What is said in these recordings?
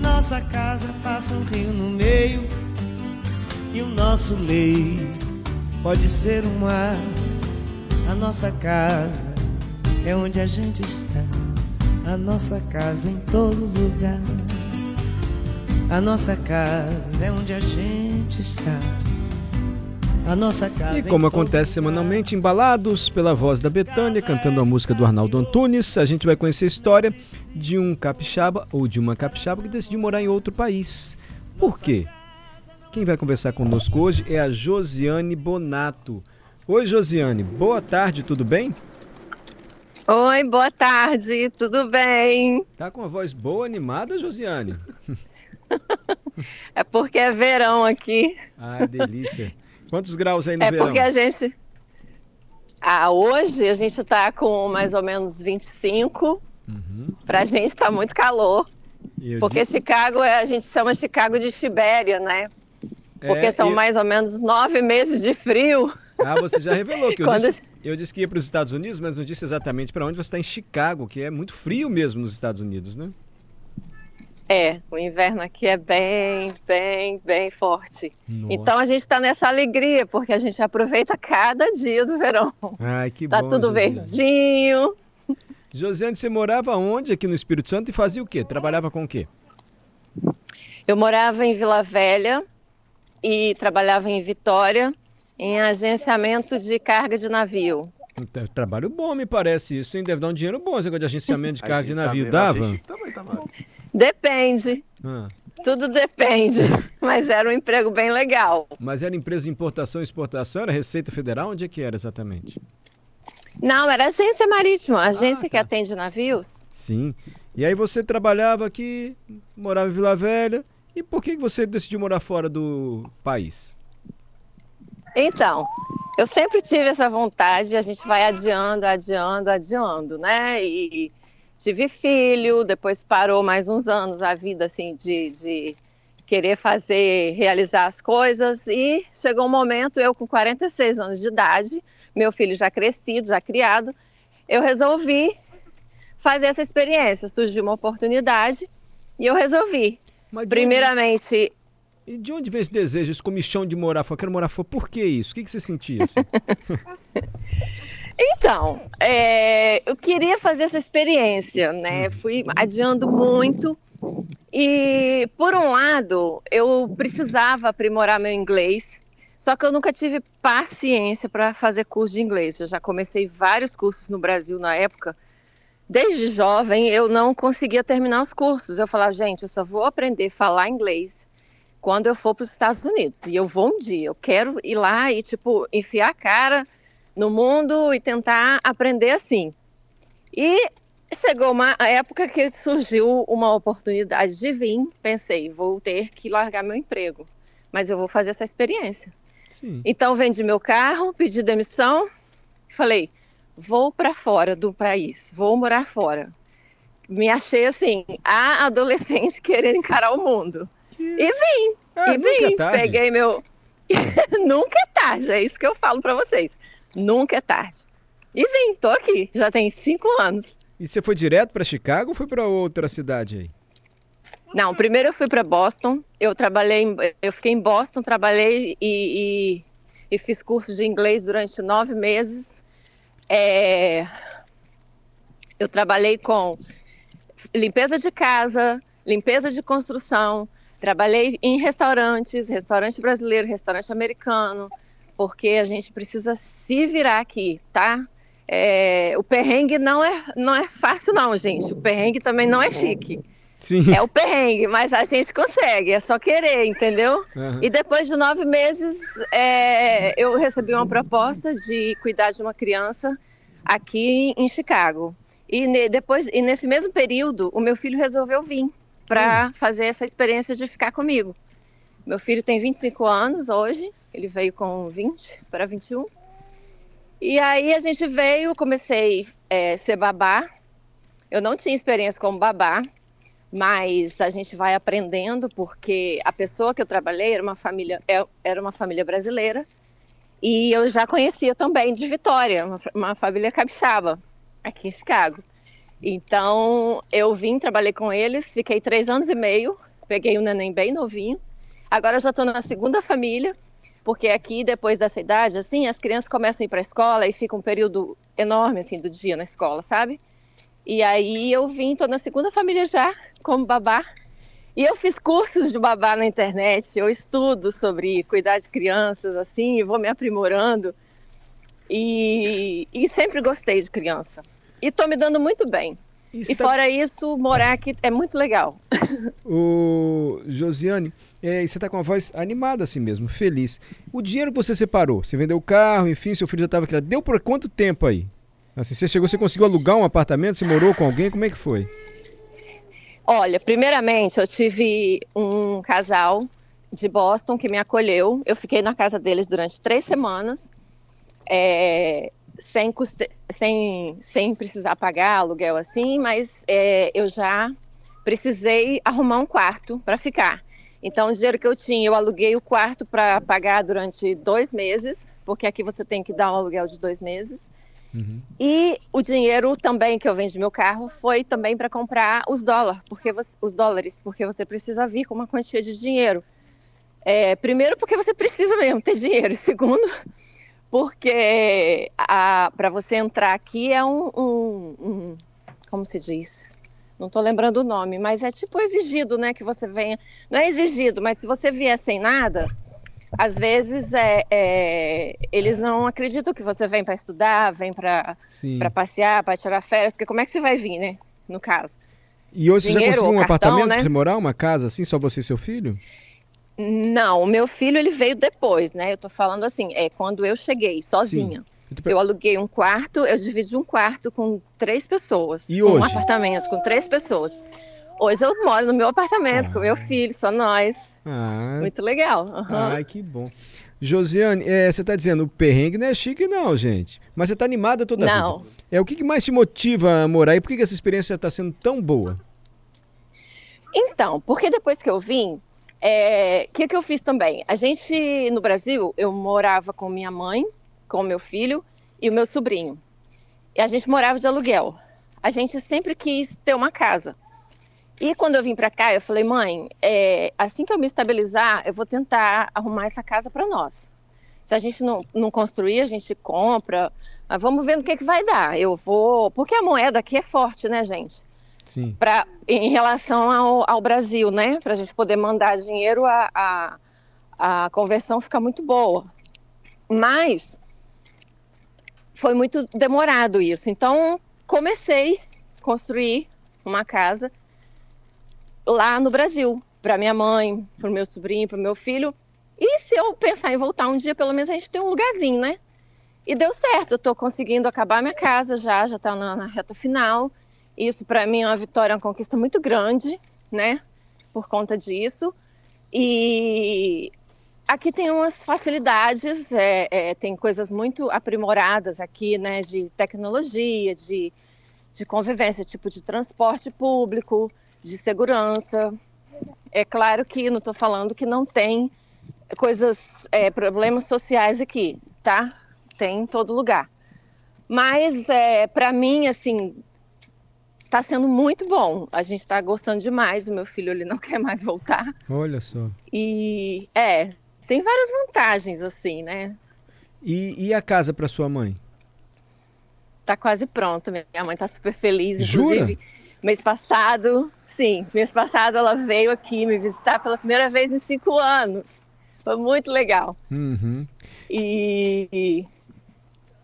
Nossa casa passa um rio no meio. E o nosso leito pode ser um mar. A nossa casa é onde a gente está. A nossa casa em todo lugar. A nossa casa é onde a gente está. A nossa casa E como acontece semanalmente, embalados pela voz da Betânia, cantando a música do Arnaldo Antunes, a gente vai conhecer a história de um capixaba ou de uma capixaba que decidiu morar em outro país. Por quê? Quem vai conversar conosco hoje é a Josiane Bonato. Oi, Josiane, boa tarde, tudo bem? Oi, boa tarde, tudo bem? Tá com a voz boa, animada, Josiane? É porque é verão aqui. Ah, delícia. Quantos graus aí no é verão? porque a gente. Ah, hoje a gente tá com mais ou menos 25. Uhum. Pra gente tá muito calor. Porque di- Chicago, é- a gente chama Chicago de Sibéria, né? Porque É, são e- mais ou menos nove meses de frio. Ah, você já revelou que eu Quando- disse, eu disse que ia para os Estados Unidos, mas não disse exatamente para onde você está em Chicago, que é muito frio mesmo nos Estados Unidos, né? É, o inverno aqui é bem, bem, bem forte. Nossa. Então a gente tá nessa alegria, porque a gente aproveita cada dia do verão. Ai, que Tá bom. tudo Josiane. verdinho. Josiane, você morava onde aqui no Espírito Santo e fazia o quê? Trabalhava com o quê? Eu morava em Vila Velha e trabalhava em Vitória, em agenciamento de carga de navio. Tra- Trabalho bom, me parece isso, hein? Deve dar um dinheiro bom esse negócio de agenciamento de carga de navio. Agenciamento, Dava? Também tava. Depende, Ah, tudo depende, mas era um emprego bem legal. mas era empresa de importação e exportação? Era Receita Federal? Onde é que era exatamente? Não, era agência marítima, agência que tá. atende navios. Sim. E aí você trabalhava aqui, morava em Vila Velha. E por que que você decidiu morar fora do país? Então, eu sempre tive essa vontade, a gente vai adiando, adiando, adiando, né? E tive filho, depois parou mais uns anos a vida assim de, de querer fazer, realizar as coisas e chegou um momento, eu com 46 anos de idade, meu filho já crescido, já criado, eu resolvi fazer essa experiência. Surgiu uma oportunidade e eu resolvi. Primeiramente, E de onde vem esse desejo, esse comichão de morar fora? Quero morar fora. Por que isso? O que, que você sentia assim? Então, é, eu queria fazer essa experiência, né? Fui adiando muito. E, por um lado, eu precisava aprimorar meu inglês, só que eu nunca tive paciência para fazer curso de inglês. Eu já comecei vários cursos no Brasil na época. Desde jovem, eu não conseguia terminar os cursos. Eu falava, gente, eu só vou aprender a falar inglês quando eu for para os Estados Unidos. E eu vou um dia. Eu quero ir lá e, tipo, enfiar a cara no mundo e tentar aprender assim. E chegou uma época que surgiu uma oportunidade de vir, pensei, vou ter que largar meu emprego, mas eu vou fazer essa experiência. Sim. Então vendi meu carro, pedi demissão, falei, vou para fora do país, vou morar fora. Me achei assim, a adolescente querendo encarar o mundo. E vim, Ah, e é vim, tarde. peguei meu. nunca é tarde, é isso que eu falo para vocês. Nunca é tarde. E vim, tô aqui, já tem cinco anos. E você foi direto para Chicago ou foi para outra cidade aí? Não, primeiro eu fui para Boston. Eu trabalhei, em- eu fiquei em Boston, trabalhei e, e- e fiz curso de inglês durante nove meses. É, eu trabalhei com limpeza de casa, limpeza de construção. Trabalhei em restaurantes, restaurante brasileiro, restaurante americano, porque a gente precisa se virar aqui, tá? É, o perrengue não é, não é fácil, não, gente. O perrengue também não é chique. Sim. É o perrengue, mas a gente consegue, é só querer, entendeu? Aham. E depois de nove meses, é, eu recebi uma proposta de cuidar de uma criança aqui em Chicago. E ne- depois, e nesse mesmo período, o meu filho resolveu vir para fazer essa experiência de ficar comigo. Meu filho tem 25 anos hoje, ele veio com 20 para 21. E aí a gente veio, comecei a é, ser babá. Eu não tinha experiência como babá, mas a gente vai aprendendo porque a pessoa que eu trabalhei era uma família, é, era uma família brasileira e eu já conhecia também de Vitória, uma, uma família capixaba aqui em Chicago. Então eu vim, trabalhei com eles, fiquei três anos e meio, peguei um neném bem novinho. Agora eu já estou na segunda família, porque aqui depois dessa idade, assim, as crianças começam a ir para a escola e fica um período enorme assim do dia na escola, sabe? E aí eu vim, tô na segunda família já, como babá. E eu fiz cursos de babá na internet, eu estudo sobre cuidar de crianças, assim, e vou me aprimorando. E, e sempre gostei de criança. E tô me dando muito bem. Isso e tá... fora isso, morar aqui é muito legal. O Josiane, é, você está com uma voz animada assim mesmo, feliz. O dinheiro que você separou, você vendeu o carro, enfim, seu filho já estava criado, deu por quanto tempo aí? Assim, você chegou, você conseguiu alugar um apartamento? Você morou com alguém? Como é que foi? Olha, primeiramente eu tive um casal de Boston que me acolheu. Eu fiquei na casa deles durante três semanas, é, sem, custe... sem, sem precisar pagar aluguel assim, mas é, eu já precisei arrumar um quarto para ficar. Então, o dinheiro que eu tinha, eu aluguei o quarto para pagar durante dois meses, porque aqui você tem que dar um aluguel de dois meses. Uhum. E o dinheiro também que eu vendi meu carro foi também para comprar os dólares, porque você, os dólares, porque você precisa vir com uma quantia de dinheiro. É, primeiro, porque você precisa mesmo ter dinheiro. Segundo, porque para você entrar aqui é um, um, um, como se diz? Não estou lembrando o nome, mas é tipo exigido, né? Que você venha. Não é exigido, mas se você vier sem nada, às vezes é, é, eles não acreditam que você vem para estudar, vem para passear, para tirar férias, porque como é que você vai vir, né? No caso. E hoje Dinheiro, você já conseguiu um cartão, apartamento né? para você morar, uma casa assim, só você e seu filho? Não, o meu filho ele veio depois, né? Eu tô falando assim, é quando eu cheguei sozinha. Sim. Eu aluguei um quarto, eu dividi um quarto com três pessoas. E hoje? Um apartamento com três pessoas. Hoje eu moro no meu apartamento ah. com meu filho, só nós. Ah. Muito legal. Uhum. Ai, que bom. Josiane, é, você está dizendo, o perrengue não é chique não, gente. Mas você está animada toda não. vida. É, o que, que mais te motiva a morar e por que, que essa experiência está sendo tão boa? Então, porque depois que eu vim, o é, que, que eu fiz também? A gente, no Brasil, eu morava com minha mãe, com meu filho e o meu sobrinho. E a gente morava de aluguel. A gente sempre quis ter uma casa. E quando eu vim para cá, eu falei, mãe, é, assim que eu me estabilizar, eu vou tentar arrumar essa casa para nós. Se a gente não, não construir, a gente compra. Mas vamos ver no que, que vai dar. Eu vou. Porque a moeda aqui é forte, né, gente? Sim. Pra, em relação ao, ao Brasil, né? Para a gente poder mandar dinheiro, a, a, a conversão fica muito boa. Mas foi muito demorado isso. Então, comecei a construir uma casa lá no Brasil, para minha mãe, para o meu sobrinho, para o meu filho. E se eu pensar em voltar um dia, pelo menos a gente tem um lugarzinho, né? E deu certo, eu estou conseguindo acabar minha casa já, já está na, na, reta final. Isso para mim é uma vitória, uma conquista muito grande, né? Por conta disso. E aqui tem umas facilidades, é, é, tem coisas muito aprimoradas aqui, né? De tecnologia, de, de convivência, tipo de transporte público de segurança. É claro que não estou falando que não tem coisas, é, problemas sociais aqui, tá? Tem em todo lugar. Mas é, para mim, assim, está sendo muito bom. A gente está gostando demais. O meu filho ele não quer mais voltar. Olha só. E é, tem várias vantagens assim, né? E, e a casa para sua mãe? Tá quase pronta. Minha mãe tá super feliz, inclusive. Jura? Mês passado, sim, mês passado ela veio aqui me visitar pela primeira vez em cinco anos. Foi muito legal. Uhum. E,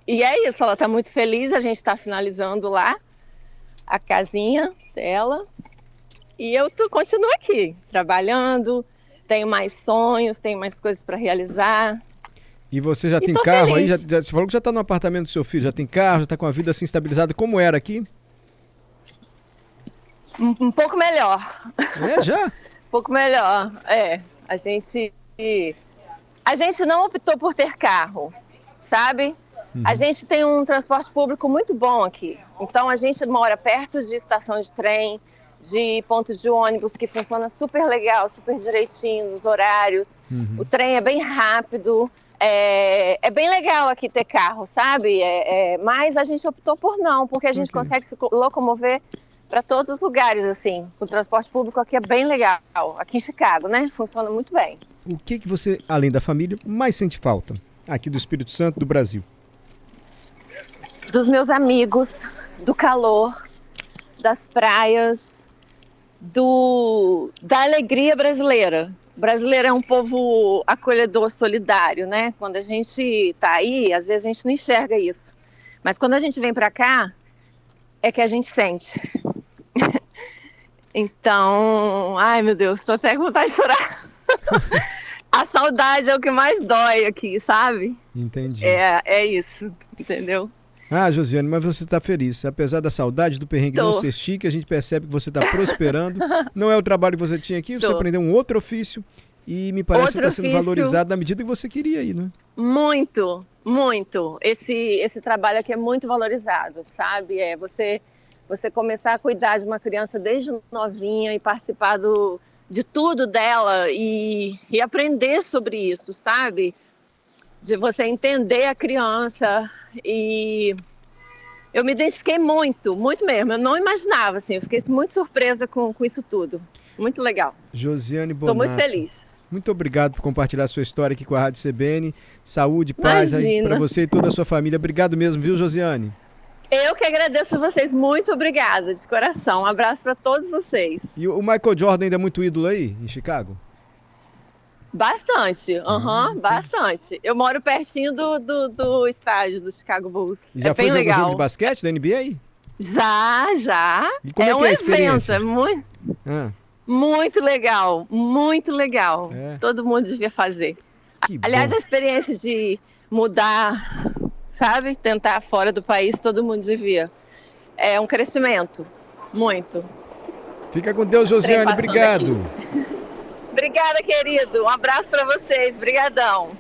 e é isso, ela está muito feliz. A gente está finalizando lá a casinha dela. E eu tô, continuo aqui, trabalhando. Tenho mais sonhos, tenho mais coisas para realizar. E você já e tem carro feliz. aí? Já, já, você falou que já está no apartamento do seu filho, já tem carro, já está com a vida assim estabilizada. Como era aqui? Um, um pouco melhor. É, já? um pouco melhor, é. A gente a gente não optou por ter carro, sabe? Uhum. A gente tem um transporte público muito bom aqui. Então a gente mora perto de estação de trem, de ponto de ônibus que funciona super legal, super direitinho, os horários. Uhum. O trem é bem rápido. É, é, bem legal aqui ter carro, sabe? É, é, mas a gente optou por não, porque a gente okay. consegue se locomover para todos os lugares, assim. O transporte público aqui é bem legal. Aqui em Chicago, né? Funciona muito bem. O que, que você, além da família, mais sente falta aqui do Espírito Santo, do Brasil? Dos meus amigos, do calor, das praias, do da alegria brasileira. O brasileiro é um povo acolhedor, solidário, né? Quando a gente tá aí, às vezes a gente não enxerga isso. Mas quando a gente vem para cá, é que a gente sente. então, ai meu Deus, tô até com vontade de chorar. a saudade é o que mais dói aqui, sabe? Entendi. É, é isso, entendeu? Ah, Josiane, mas você está feliz. Apesar da saudade do perrengue Tô. não ser chique, a gente percebe que você está prosperando. não é o trabalho que você tinha aqui, você Tô. aprendeu um outro ofício e me parece outro que está sendo valorizado na medida que você queria aí, né? Muito, muito. Esse, esse trabalho aqui é muito valorizado, sabe? É você, você começar a cuidar de uma criança desde novinha e participar do, de tudo dela e, e aprender sobre isso, sabe? De você entender a criança e eu me identifiquei muito, muito mesmo. Eu não imaginava, assim, eu fiquei muito surpresa com, com isso tudo. Muito legal. Josiane Bonato. Estou muito feliz. Muito obrigado por compartilhar sua história aqui com a Rádio CBN. Saúde, paz para você e toda a sua família. Obrigado mesmo, viu, Josiane? Eu que agradeço vocês. Muito obrigada, de coração. Um abraço para todos vocês. E o Michael Jordan ainda é muito ídolo aí, em Chicago? Bastante, aham, uhum, bastante. Eu moro pertinho do, do, do, estádio do Chicago Bulls. Já é foi bem legal. jogo de basquete da NBA? Já, já. Como é, é um é evento, é muito, ah. muito legal, muito legal. É. Todo mundo devia fazer. Que Aliás, bom. a experiência de mudar, sabe, tentar fora do país, todo mundo devia. É um crescimento, muito. Fica com Deus, Josiane, obrigado. Obrigada, querido. Um abraço para vocês. Obrigadão.